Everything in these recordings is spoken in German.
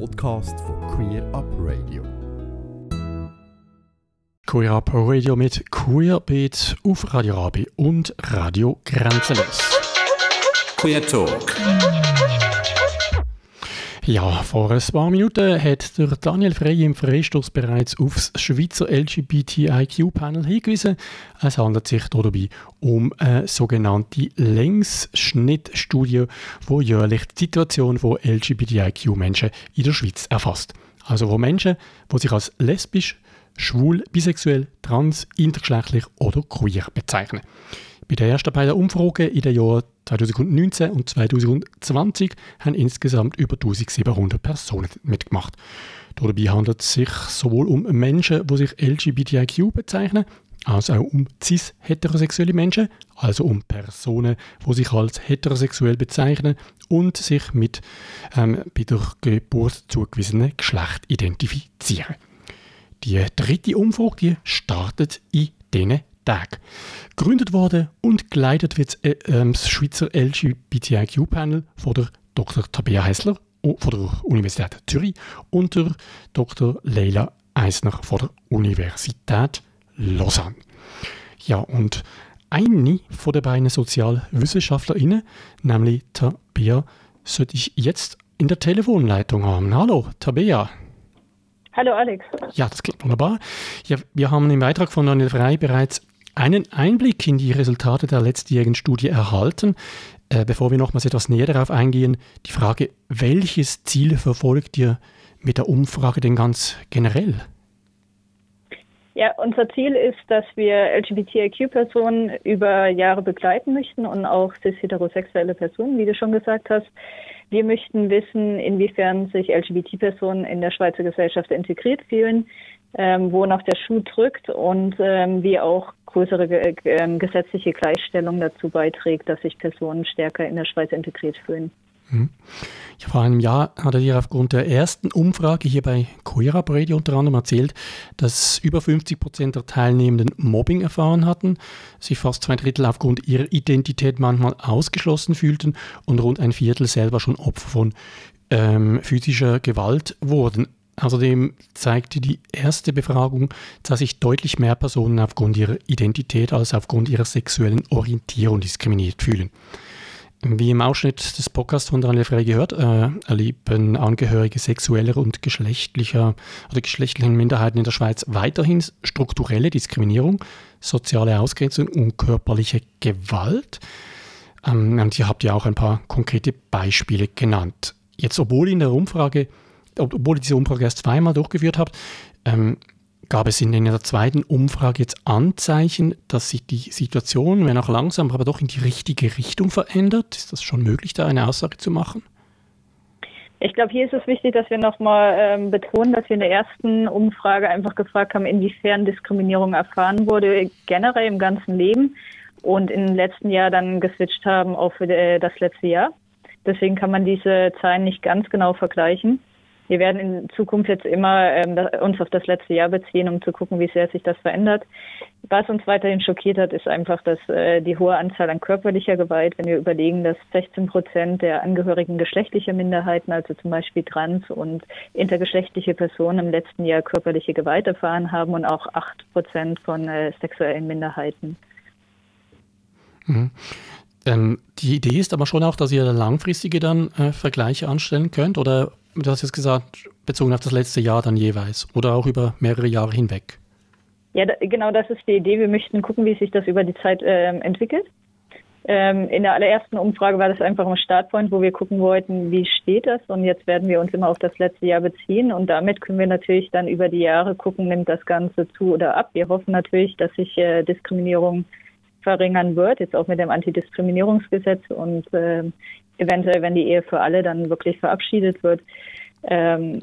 Podcast von Queer Up Radio. Queer Up Radio mit Queerbeat auf Radio Rabi und Radio Grenzenlos. Queer Talk. Ja, vor ein paar Minuten hat der Daniel Frey im Freistoß bereits aufs Schweizer LGBTIQ-Panel hingewiesen. Es handelt sich dabei um eine sogenannte Längsschnittstudie, die jährlich die Situation von LGBTIQ-Menschen in der Schweiz erfasst. Also wo Menschen, die sich als lesbisch, schwul, bisexuell, trans, intergeschlechtlich oder queer bezeichnen. Bei den ersten beiden Umfragen in den Jahren 2019 und 2020 haben insgesamt über 1700 Personen mitgemacht. Dabei handelt es sich sowohl um Menschen, die sich LGBTIQ bezeichnen, als auch um cis-heterosexuelle Menschen, also um Personen, die sich als heterosexuell bezeichnen und sich mit ähm, bei der Geburt zugewiesenen Geschlecht identifizieren. Die dritte Umfrage startet in diesen Tag. Gegründet worden und geleitet wird äh, äh, das Schweizer LGBTIQ-Panel von der Dr. Tabea Hessler von der Universität Zürich und der Dr. Leila Eisner von der Universität Lausanne. Ja, und eine von den beiden SozialwissenschaftlerInnen, nämlich Tabea, sollte ich jetzt in der Telefonleitung haben. Hallo, Tabea. Hallo Alex. Ja, das klingt wunderbar. Ja, wir haben im Beitrag von Daniel Frey bereits einen Einblick in die Resultate der letztjährigen Studie erhalten. Äh, bevor wir nochmals etwas näher darauf eingehen, die Frage, welches Ziel verfolgt ihr mit der Umfrage denn ganz generell? Ja, unser Ziel ist, dass wir LGBTIQ-Personen über Jahre begleiten möchten und auch cis-heterosexuelle Personen, wie du schon gesagt hast. Wir möchten wissen, inwiefern sich LGBT-Personen in der Schweizer Gesellschaft integriert fühlen, ähm, wo noch der Schuh drückt und ähm, wie auch größere äh, gesetzliche Gleichstellung dazu beiträgt, dass sich Personen stärker in der Schweiz integriert fühlen. Mhm. Ja, vor einem Jahr hat er dir aufgrund der ersten Umfrage hier bei Up Radio unter anderem erzählt, dass über 50 Prozent der Teilnehmenden Mobbing erfahren hatten, sich fast zwei Drittel aufgrund ihrer Identität manchmal ausgeschlossen fühlten und rund ein Viertel selber schon Opfer von ähm, physischer Gewalt wurden. Außerdem zeigte die erste Befragung, dass sich deutlich mehr Personen aufgrund ihrer Identität als aufgrund ihrer sexuellen Orientierung diskriminiert fühlen. Wie im Ausschnitt des Podcasts von Daniel Frey gehört, äh, erleben Angehörige sexueller und geschlechtlicher oder geschlechtlichen Minderheiten in der Schweiz weiterhin strukturelle Diskriminierung, soziale Ausgrenzung und körperliche Gewalt. Ähm, und ihr habt ja auch ein paar konkrete Beispiele genannt. Jetzt, obwohl in der Umfrage obwohl ihr diese Umfrage erst zweimal durchgeführt habt, ähm, gab es in der zweiten Umfrage jetzt Anzeichen, dass sich die Situation, wenn auch langsam, aber doch in die richtige Richtung verändert? Ist das schon möglich, da eine Aussage zu machen? Ich glaube, hier ist es wichtig, dass wir nochmal ähm, betonen, dass wir in der ersten Umfrage einfach gefragt haben, inwiefern Diskriminierung erfahren wurde, generell im ganzen Leben und im letzten Jahr dann geswitcht haben auf äh, das letzte Jahr. Deswegen kann man diese Zahlen nicht ganz genau vergleichen. Wir werden in Zukunft jetzt immer ähm, uns auf das letzte Jahr beziehen, um zu gucken, wie sehr sich das verändert. Was uns weiterhin schockiert hat, ist einfach, dass äh, die hohe Anzahl an körperlicher Gewalt, wenn wir überlegen, dass 16 Prozent der Angehörigen geschlechtlicher Minderheiten, also zum Beispiel trans- und intergeschlechtliche Personen im letzten Jahr körperliche Gewalt erfahren haben und auch 8 Prozent von äh, sexuellen Minderheiten. Mhm. Ähm, die Idee ist aber schon auch, dass ihr langfristige dann äh, Vergleiche anstellen könnt oder du hast jetzt gesagt, bezogen auf das letzte Jahr dann jeweils oder auch über mehrere Jahre hinweg. Ja, da, genau das ist die Idee. Wir möchten gucken, wie sich das über die Zeit ähm, entwickelt. Ähm, in der allerersten Umfrage war das einfach ein Startpoint, wo wir gucken wollten, wie steht das. Und jetzt werden wir uns immer auf das letzte Jahr beziehen. Und damit können wir natürlich dann über die Jahre gucken, nimmt das Ganze zu oder ab. Wir hoffen natürlich, dass sich äh, Diskriminierung verringern wird, jetzt auch mit dem Antidiskriminierungsgesetz und äh, eventuell, wenn die Ehe für alle dann wirklich verabschiedet wird, ähm,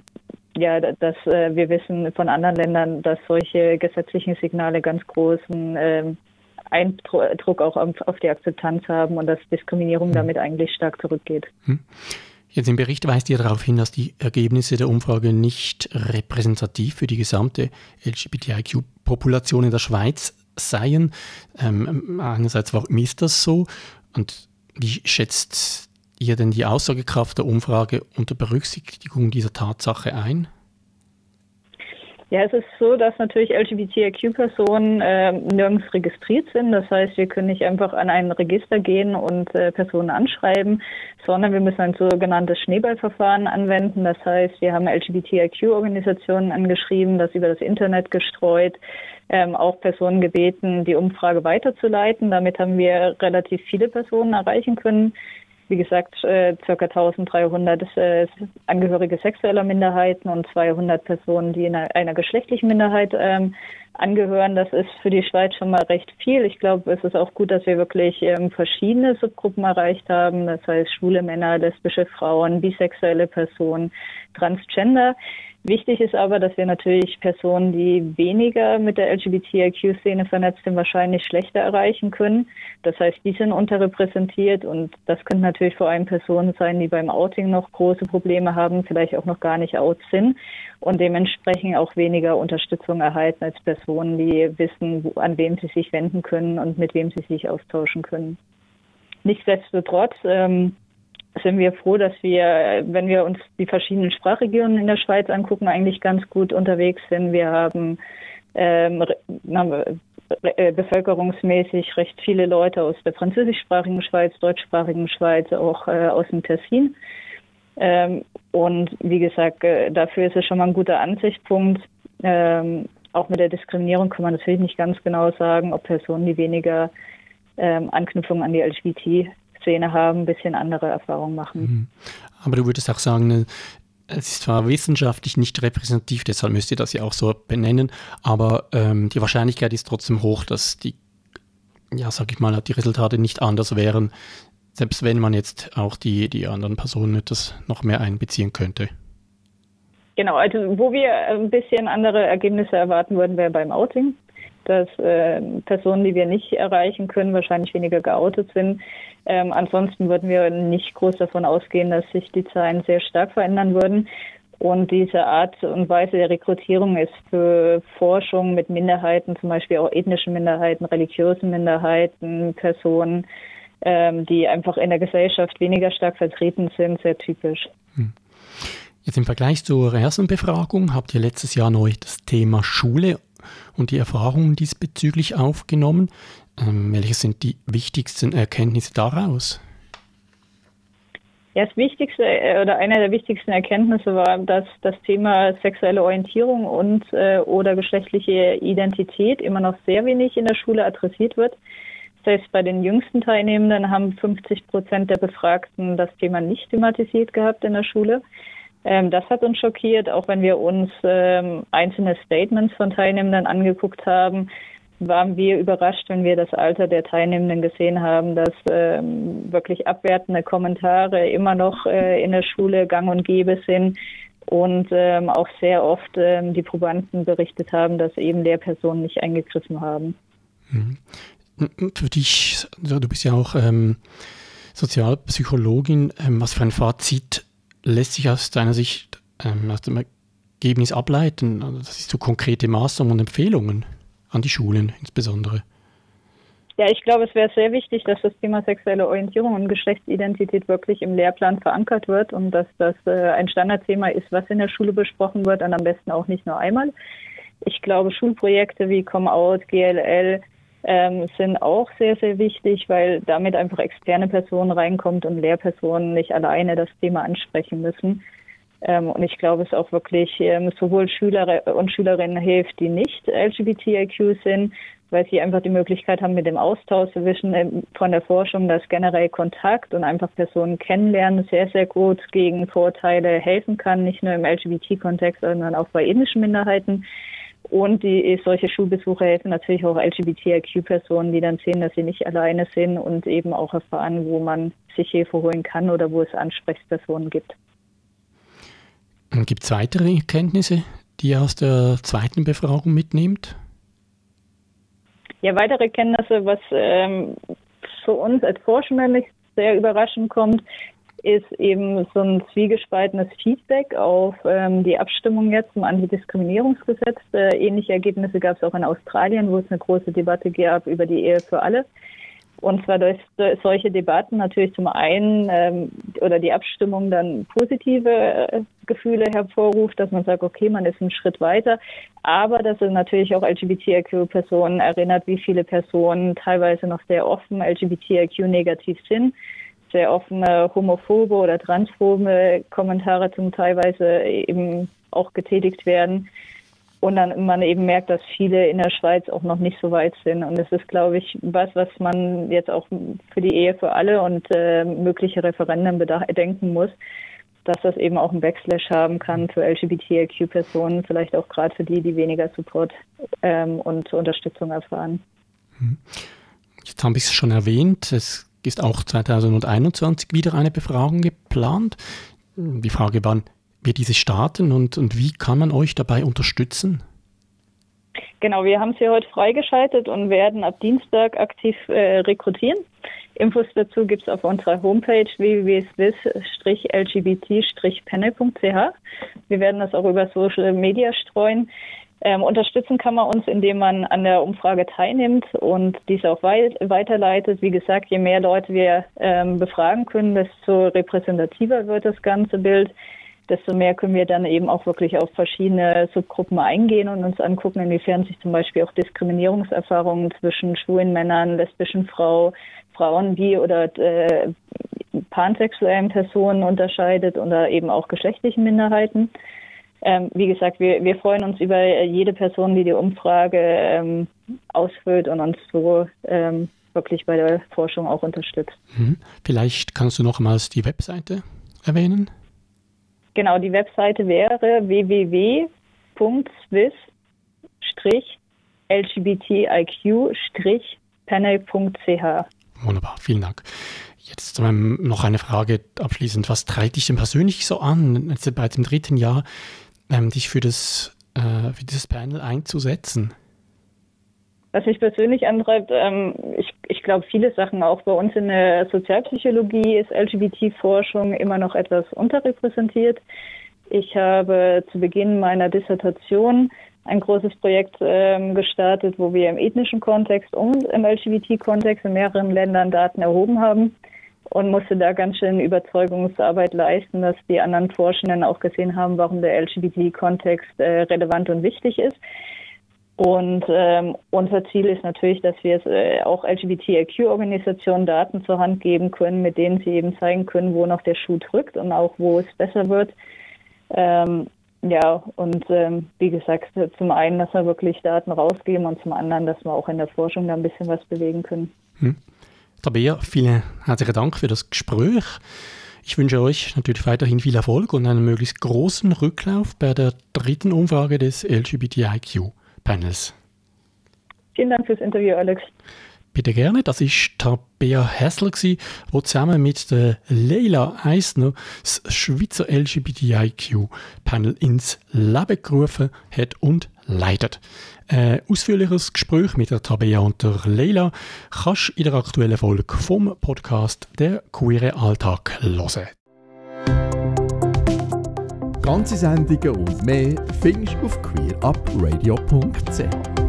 ja, dass äh, wir wissen von anderen Ländern, dass solche gesetzlichen Signale ganz großen ähm, Eindruck auch auf, auf, die Akzeptanz haben und dass Diskriminierung hm. damit eigentlich stark zurückgeht. Hm. Jetzt im Bericht weist ihr darauf hin, dass die Ergebnisse der Umfrage nicht repräsentativ für die gesamte LGBTIQ-Population in der Schweiz seien. Ähm, einerseits, warum ist das so? Und wie schätzt ihr denn die Aussagekraft der Umfrage unter Berücksichtigung dieser Tatsache ein? Ja, es ist so, dass natürlich LGBTIQ-Personen äh, nirgends registriert sind. Das heißt, wir können nicht einfach an ein Register gehen und äh, Personen anschreiben, sondern wir müssen ein sogenanntes Schneeballverfahren anwenden. Das heißt, wir haben LGBTIQ-Organisationen angeschrieben, das über das Internet gestreut, ähm, auch Personen gebeten, die Umfrage weiterzuleiten. Damit haben wir relativ viele Personen erreichen können wie gesagt, äh, ca. 1300 äh, Angehörige sexueller Minderheiten und 200 Personen, die in einer, geschlechtlichen Minderheit ähm, angehören. Das ist für die Schweiz schon mal recht viel. Ich glaube, es ist auch gut, dass wir wirklich ähm, verschiedene Subgruppen erreicht haben. Das heißt schwule Männer, lesbische Frauen, bisexuelle Personen, Transgender. Wichtig ist aber, dass wir natürlich Personen, die weniger mit der LGBTIQ-Szene vernetzt sind, wahrscheinlich schlechter erreichen können. Das heißt, die sind unterrepräsentiert und das können natürlich vor allem Personen sein, die beim Outing noch große Probleme haben, vielleicht auch noch gar nicht out sind und dementsprechend auch weniger Unterstützung erhalten als Personen, die wissen, wo, an wem sie sich wenden können und mit wem sie sich austauschen können. Nichtsdestotrotz ähm, sind wir froh, dass wir, wenn wir uns die verschiedenen Sprachregionen in der Schweiz angucken, eigentlich ganz gut unterwegs sind. Wir haben ähm, äh, bevölkerungsmäßig recht viele Leute aus der französischsprachigen Schweiz, deutschsprachigen Schweiz, auch äh, aus dem Tessin. Ähm, und wie gesagt, äh, dafür ist es schon mal ein guter Ansichtspunkt. Ähm, auch mit der Diskriminierung kann man natürlich nicht ganz genau sagen, ob Personen, die weniger ähm, Anknüpfung an die LGBT Szene haben, ein bisschen andere Erfahrungen machen. Mhm. Aber du würdest auch sagen, ne, es ist zwar wissenschaftlich nicht repräsentativ, deshalb müsst ihr das ja auch so benennen, aber ähm, die Wahrscheinlichkeit ist trotzdem hoch, dass die, ja, sag ich mal, die Resultate nicht anders wären, selbst wenn man jetzt auch die, die anderen Personen etwas noch mehr einbeziehen könnte. Genau, also wo wir ein bisschen andere Ergebnisse erwarten würden, wäre beim Outing dass äh, Personen, die wir nicht erreichen können, wahrscheinlich weniger geoutet sind. Ähm, ansonsten würden wir nicht groß davon ausgehen, dass sich die Zahlen sehr stark verändern würden. Und diese Art und Weise der Rekrutierung ist für Forschung mit Minderheiten, zum Beispiel auch ethnischen Minderheiten, religiösen Minderheiten, Personen, ähm, die einfach in der Gesellschaft weniger stark vertreten sind, sehr typisch. Hm. Jetzt im Vergleich zur ersten Befragung habt ihr letztes Jahr neu das Thema Schule und die Erfahrungen diesbezüglich aufgenommen. Ähm, welche sind die wichtigsten Erkenntnisse daraus? Ja, das Wichtigste äh, oder eine der wichtigsten Erkenntnisse war, dass das Thema sexuelle Orientierung und äh, oder geschlechtliche Identität immer noch sehr wenig in der Schule adressiert wird. Das heißt, bei den jüngsten Teilnehmenden haben 50 Prozent der Befragten das Thema nicht thematisiert gehabt in der Schule. Ähm, das hat uns schockiert, auch wenn wir uns ähm, einzelne Statements von Teilnehmenden angeguckt haben, waren wir überrascht, wenn wir das Alter der Teilnehmenden gesehen haben, dass ähm, wirklich abwertende Kommentare immer noch äh, in der Schule gang und gäbe sind und ähm, auch sehr oft ähm, die Probanden berichtet haben, dass eben Lehrpersonen nicht eingegriffen haben. Mhm. Für dich, du bist ja auch ähm, Sozialpsychologin, was für ein Fazit lässt sich aus deiner Sicht ähm, aus dem Ergebnis ableiten? Also das ist so konkrete Maßnahmen und Empfehlungen an die Schulen insbesondere. Ja, ich glaube, es wäre sehr wichtig, dass das Thema sexuelle Orientierung und Geschlechtsidentität wirklich im Lehrplan verankert wird und dass das äh, ein Standardthema ist, was in der Schule besprochen wird und am besten auch nicht nur einmal. Ich glaube, Schulprojekte wie Come Out, GLL ähm, sind auch sehr, sehr wichtig, weil damit einfach externe Personen reinkommt und Lehrpersonen nicht alleine das Thema ansprechen müssen. Ähm, und ich glaube, es auch wirklich ähm, sowohl Schüler und Schülerinnen hilft, die nicht LGBTIQ sind, weil sie einfach die Möglichkeit haben, mit dem Austausch, wissen ähm, von der Forschung, dass generell Kontakt und einfach Personen kennenlernen sehr, sehr gut gegen Vorteile helfen kann, nicht nur im LGBT-Kontext, sondern auch bei ethnischen Minderheiten. Und die, solche Schulbesuche helfen natürlich auch LGBTIQ-Personen, die dann sehen, dass sie nicht alleine sind und eben auch erfahren, wo man sich Hilfe holen kann oder wo es Ansprechpersonen gibt. Gibt es weitere Erkenntnisse, die ihr aus der zweiten Befragung mitnehmt? Ja, weitere Kenntnisse, was ähm, für uns als Forschende sehr überraschend kommt, ist eben so ein zwiegespaltenes Feedback auf ähm, die Abstimmung jetzt zum Antidiskriminierungsgesetz. Äh, ähnliche Ergebnisse gab es auch in Australien, wo es eine große Debatte gab über die Ehe für alle. Und zwar durch, solche Debatten natürlich zum einen ähm, oder die Abstimmung dann positive äh, Gefühle hervorruft, dass man sagt, okay, man ist einen Schritt weiter, aber dass es natürlich auch LGBTIQ-Personen erinnert, wie viele Personen teilweise noch sehr offen LGBTIQ-negativ sind sehr offene homophobe oder transphobe Kommentare zum teilweise eben auch getätigt werden und dann man eben merkt, dass viele in der Schweiz auch noch nicht so weit sind. Und das ist, glaube ich, was, was man jetzt auch für die Ehe für alle und äh, mögliche Referenden bedenken muss, dass das eben auch einen Backslash haben kann für LGBTIQ-Personen, vielleicht auch gerade für die, die weniger Support ähm, und Unterstützung erfahren. Hm. Jetzt haben wir es schon erwähnt, es ist auch 2021 wieder eine Befragung geplant. Die Frage, wann wir diese starten und, und wie kann man euch dabei unterstützen? Genau, wir haben sie heute freigeschaltet und werden ab Dienstag aktiv äh, rekrutieren. Infos dazu gibt es auf unserer Homepage www.swiss-lgbt-panel.ch. Wir werden das auch über Social Media streuen. Ähm, unterstützen kann man uns, indem man an der Umfrage teilnimmt und diese auch weit weiterleitet. Wie gesagt, je mehr Leute wir ähm, befragen können, desto repräsentativer wird das ganze Bild desto mehr können wir dann eben auch wirklich auf verschiedene Subgruppen eingehen und uns angucken, inwiefern sich zum Beispiel auch Diskriminierungserfahrungen zwischen schwulen Männern, lesbischen Frau, Frauen, wie oder äh, pansexuellen Personen unterscheidet oder eben auch geschlechtlichen Minderheiten. Ähm, wie gesagt, wir, wir freuen uns über jede Person, die die Umfrage ähm, ausfüllt und uns so ähm, wirklich bei der Forschung auch unterstützt. Mhm. Vielleicht kannst du nochmals die Webseite erwähnen? Genau, die Webseite wäre www.swiss-lgbtiq-panel.ch. Wunderbar, vielen Dank. Jetzt ähm, noch eine Frage abschließend. Was treibt dich denn persönlich so an, jetzt bei dem dritten Jahr, ähm, dich für, das, äh, für dieses Panel einzusetzen? Was mich persönlich antreibt, ähm, ich, ich glaube, viele Sachen auch bei uns in der Sozialpsychologie ist LGBT-Forschung immer noch etwas unterrepräsentiert. Ich habe zu Beginn meiner Dissertation ein großes Projekt ähm, gestartet, wo wir im ethnischen Kontext und im LGBT-Kontext in mehreren Ländern Daten erhoben haben und musste da ganz schön Überzeugungsarbeit leisten, dass die anderen Forschenden auch gesehen haben, warum der LGBT-Kontext äh, relevant und wichtig ist. Und ähm, unser Ziel ist natürlich, dass wir äh, auch LGBTIQ-Organisationen Daten zur Hand geben können, mit denen sie eben zeigen können, wo noch der Schuh drückt und auch wo es besser wird. Ähm, ja, und ähm, wie gesagt, zum einen, dass wir wirklich Daten rausgeben und zum anderen, dass wir auch in der Forschung da ein bisschen was bewegen können. Hm. Tabea, vielen herzlichen Dank für das Gespräch. Ich wünsche euch natürlich weiterhin viel Erfolg und einen möglichst großen Rücklauf bei der dritten Umfrage des LGBTIQ. Panels. Vielen Dank fürs Interview, Alex. Bitte gerne. Das ist Tabea Hessler, die zusammen mit der Leila Eisner das Schweizer LGBTIQ-Panel ins Leben gerufen hat und leitet. Ein ausführliches Gespräch mit der Tabea und der Leila kannst du in der aktuellen Folge vom Podcast «Der queere Alltag» hören. Ganze Sendungen und mehr findest du auf queerupradio.ch.